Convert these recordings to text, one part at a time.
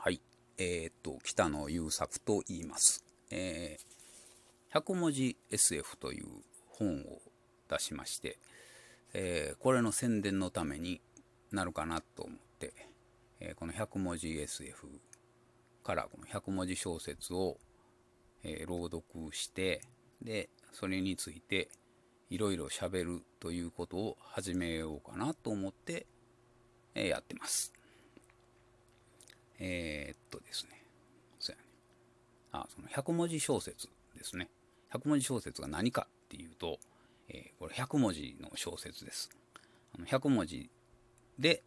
はい。えーっと、北野優作と言います。えー、100文字 SF という本を出しまして、えーこれの宣伝のためになるかなと思って、えーこの100文字 SF からこの100文字小説を、えー朗読して、で、それについていろいろ喋るということを始めようかなと思って、えーやってます。えーっとですね。そうやね。あ、その100文字小説ですね。100文字小説が何かっていうと、えーこれ100文字の小説です。あの100文字で、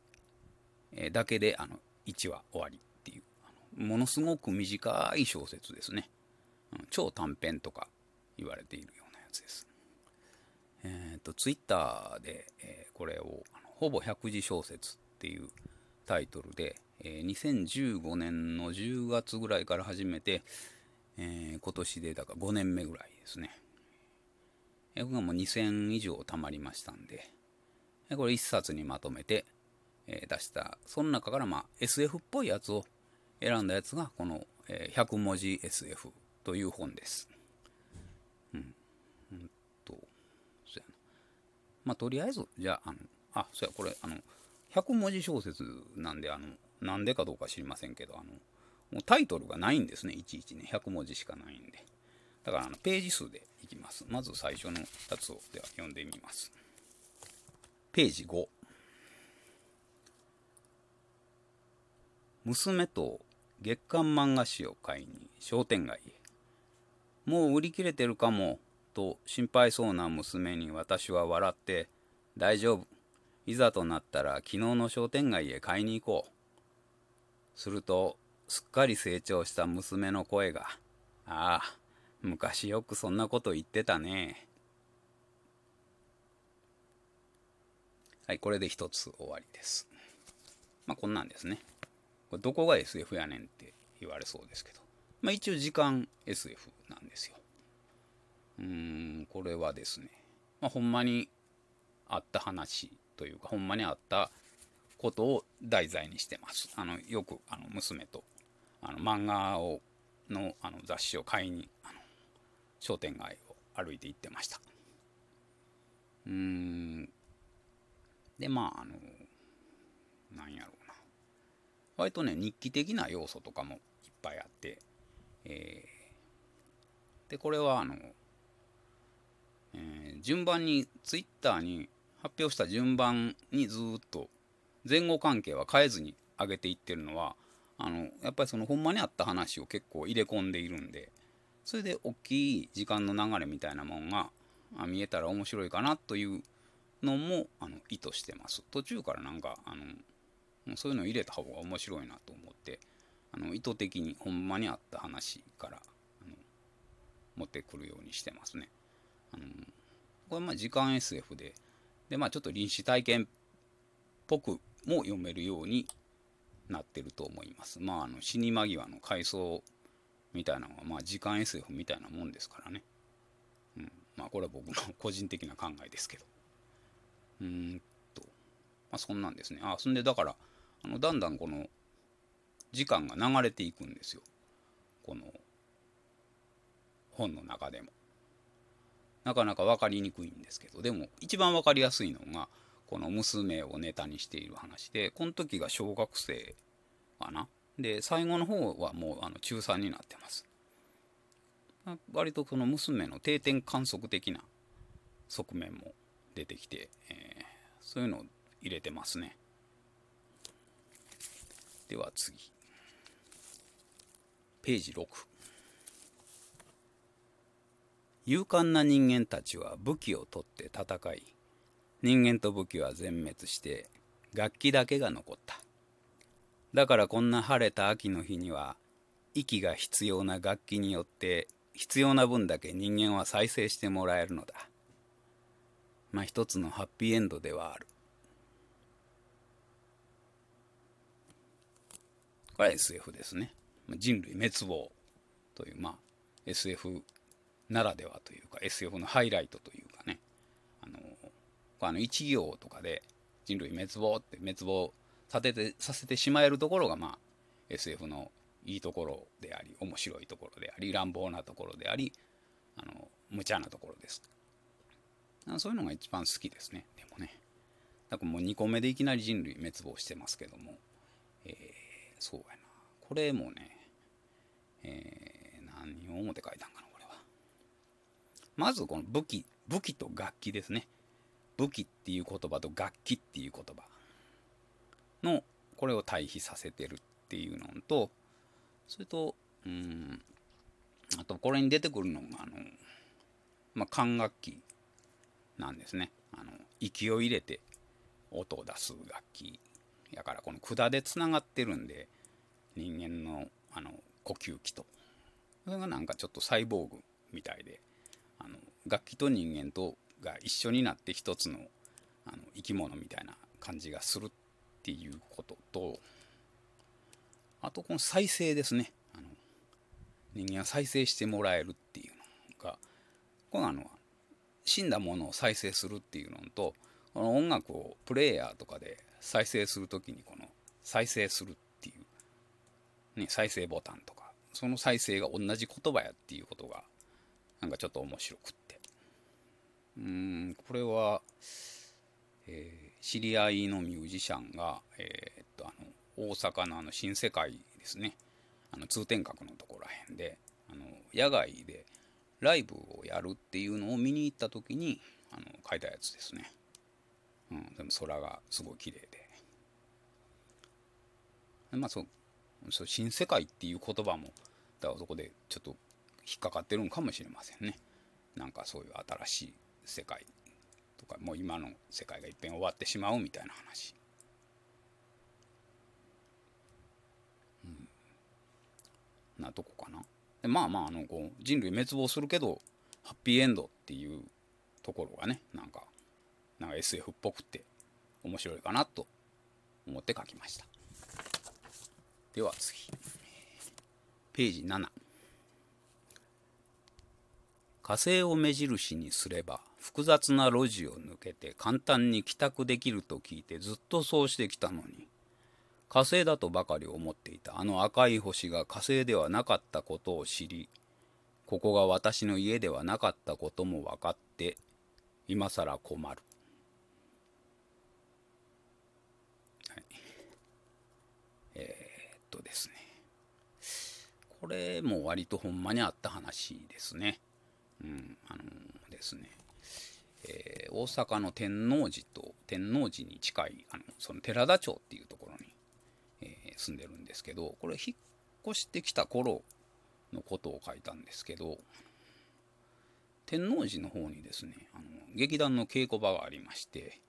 えーだけであの1話終わりっていう、ものすごく短い小説ですね。超短編とか言われているようなやつです。えっ、と、ツイッターで、えーこれをほぼ100字小説っていうタイトルで、えー2015年の10月ぐらいから始めて、えー今年でだから5年目ぐらいですね。えーこれがもう2000以上貯まりましたんで、えーこれ1冊にまとめて、えー出した、その中からまあ SF っぽいやつを選んだやつがこの、えー100文字 SF という本です。うん。うんと、そやな。まあとりあえず、じゃあ、あの、あ、そうや、これ、あの、100文字小説なんで、あの、なんでかどうか知りませんけど、あの、もうタイトルがないんですね、いちいちね、100文字しかないんで。だから、あの、ページ数でいきます。まず最初のやつを、では読んでみます。ページ5。娘と月刊漫画誌を買いに商店街へ。もう売り切れてるかも、と心配そうな娘に私は笑って、大丈夫。いざとなったら昨日の商店街へ買いに行こう。すると、すっかり成長した娘の声が、ああ、昔よくそんなこと言ってたね。はい、これで一つ終わりです。まあ、こんなんですね。これどこが SF やねんって言われそうですけど。まあ、一応時間 SF なんですよ。うーん、これはですね、まあ、ほんまにあった話というか、ほんまにあったことを題材にしてます。あのよくあの娘とあの漫画をのあの雑誌を買いにあの商店街を歩いて行ってました。うーん。で、まあ、あの、なんやろうな。割とね、日記的な要素とかもいっぱいあって、えーで、これはあの、えー順番に、ツイッターに発表した順番にずっと前後関係は変えずに上げていってるのは、あの、やっぱりそのほんまにあった話を結構入れ込んでいるんで、それで大きい時間の流れみたいなもんが見えたら面白いかなというのもあの意図してます。途中からなんか、あの、そういうのを入れた方が面白いなと思って、あの意図的にほんまにあった話からあの持ってくるようにしてますね。あのこれまあ時間 SF で、でまあちょっと臨死体験っぽくも読めるようになってると思います。まああの死に間際の回想みたいなのはまあ時間 SF みたいなもんですからね。うん、まあこれは僕の 個人的な考えですけど。うーんと、まあそんなんですね。あ、そんでだから、あのだんだんこの時間が流れていくんですよ。この本の中でも。なかなか分かりにくいんですけど、でも一番分かりやすいのが、この娘をネタにしている話で、この時が小学生かな。で、最後の方はもうあの中3になってます。割とその娘の定点観測的な側面も出てきて、えーそういうのを入れてますね。では次。ページ6。勇敢な人間たちは武器を取って戦い、人間と武器は全滅して、楽器だけが残った。だからこんな晴れた秋の日には、息が必要な楽器によって、必要な分だけ人間は再生してもらえるのだ。まあ一つのハッピーエンドではある。これは SF ですね。人類滅亡という、まあ SF ならではというか SF のハイライトという。あの一行とかで人類滅亡って滅亡させてさせてしまえるところが、まあ SF のいいところであり面白いところであり乱暴なところでありあの無茶なところです。そういうのが一番好きですね。でもね。だからもう2個目でいきなり人類滅亡してますけども、えー、そうやな。これもね、えー、何を思って書いたんかなこれは。まずこの武器武器と楽器ですね。武器っていう言葉と楽器っていう言葉のこれを対比させてるっていうのとそれとうんあとこれに出てくるのがあの、まあ、管楽器なんですね。あの息を入れて音を出す楽器やからこの管でつながってるんで人間のあの呼吸器と。それがなんかちょっとサイボーグみたいであの楽器と人間とが一緒になって一つのあの生き物みたいな感じがするっていうこととあとこの再生ですね。あの人間は再生してもらえるっていうのがこのあの死んだものを再生するっていうのとこの音楽をプレイヤーとかで再生する時にこの再生するっていう、ね、再生ボタンとかその再生が同じ言葉やっていうことがなんかちょっと面白くて。うんこれは、えー、知り合いのミュージシャンが、えー、っとあの大阪のあの新世界ですね。あの通天閣のところらへんであの野外でライブをやるっていうのを見に行った時にあの書いたやつですね、うん、でも空がすごい綺麗でまあそうそう新世界っていう言葉もだからそこでちょっと引っかかってるんかもしれませんね。なんかそういう新しい世界とかもう今の世界がいっぺん終わってしまうみたいな話。うん。なとこかな。でまあまああのこう人類滅亡するけどハッピーエンドっていうところがねなんかなんか SF っぽくて面白いかなと思って書きました。では次。ページ7火星を目印にすれば複雑な路地を抜けて簡単に帰宅できると聞いてずっとそうしてきたのに火星だとばかり思っていた。あの赤い星が火星ではなかったことを知りここが私の家ではなかったことも分かって今更困る、はい、えー、っとですね。これも割とほんまにあった話ですね。うん。あのー、ですね。えー、大阪の天王寺と天王寺に近いあのその寺田町っていうところにえ住んでるんですけどこれ引っ越してきた頃のことを書いたんですけど天王寺の方にですねあの劇団の稽古場がありまして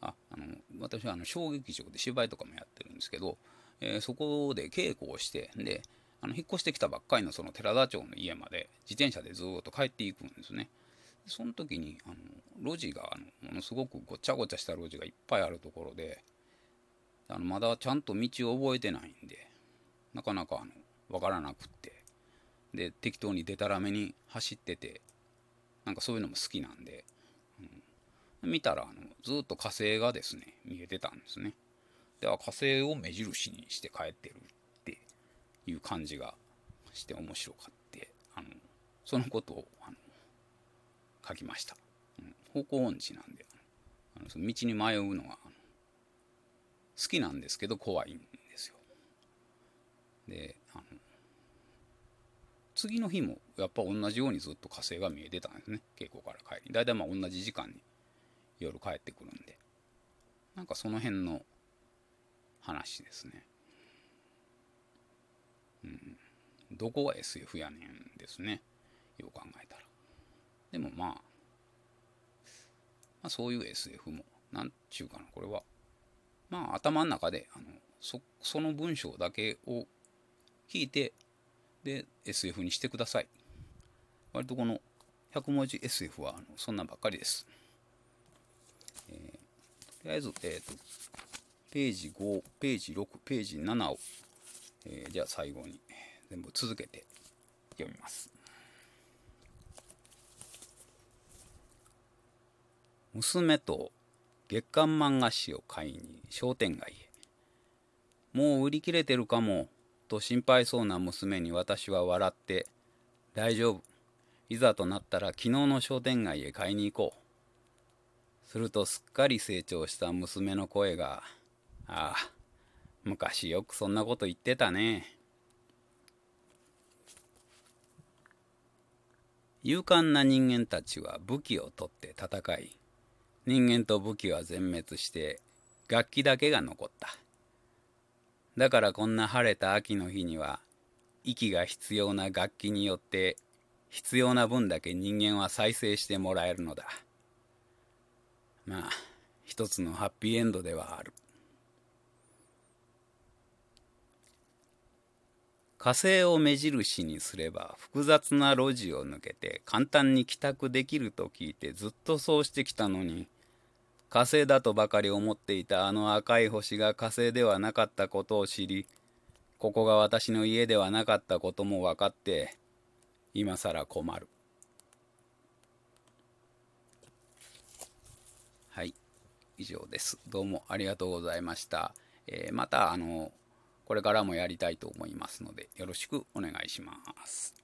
ああの私はあの小劇場で芝居とかもやってるんですけど、えー、そこで稽古をしてであの引っ越してきたばっかりのその寺田町の家まで自転車でずっと帰っていくんですね。その時にあの路地があのものすごくごちゃごちゃした路地がいっぱいあるところであのまだちゃんと道を覚えてないんでなかなかあの分からなくってで適当にでたらめに走っててなんかそういうのも好きなんで、うん、見たらあのずっと火星がですね見えてたんですね。では火星を目印にして帰ってるっていう感じがして面白かってあのそのことをあの書きました、うん、方向音痴なんで。あのその道に迷うのが好きなんですけど怖いんですよ。であの次の日もやっぱ同じようにずっと火星が見えてたんですね。稽古から帰り。大体まあ同じ時間に夜帰ってくるんで。なんかその辺の話ですね。うん。どこが SF やねんですね。よう考えたら。でもまあ、まあ、そういう SF もなんちゅうかなこれは。まあ頭の中であのそその文章だけを聞いてで SF にしてください。割とこの100文字 SF はあのそんなんばっかりです、えー、とりあえず、えーと、ページ5ページ6ページ7を、えー、じゃあ最後に全部続けて読みます。娘と月刊漫画誌を買いに商店街へ。もう売り切れてるかも、と心配そうな娘に私は笑って「大丈夫。いざとなったら昨日の商店街へ買いに行こう」するとすっかり成長した娘の声が「ああ昔よくそんなこと言ってたね」勇敢な人間たちは武器を取って戦い人間と武器は全滅して楽器だけが残った。だからこんな晴れた秋の日には息が必要な楽器によって必要な分だけ人間は再生してもらえるのだ。まあ一つのハッピーエンドではある。火星を目印にすれば複雑な路地を抜けて簡単に帰宅できると聞いてずっとそうしてきたのに火星だとばかり思っていたあの赤い星が火星ではなかったことを知りここが私の家ではなかったことも分かって今さら困る。はい以上です。どうもありがとうございました、えー、またあのこれからもやりたいと思いますのでよろしくお願いします。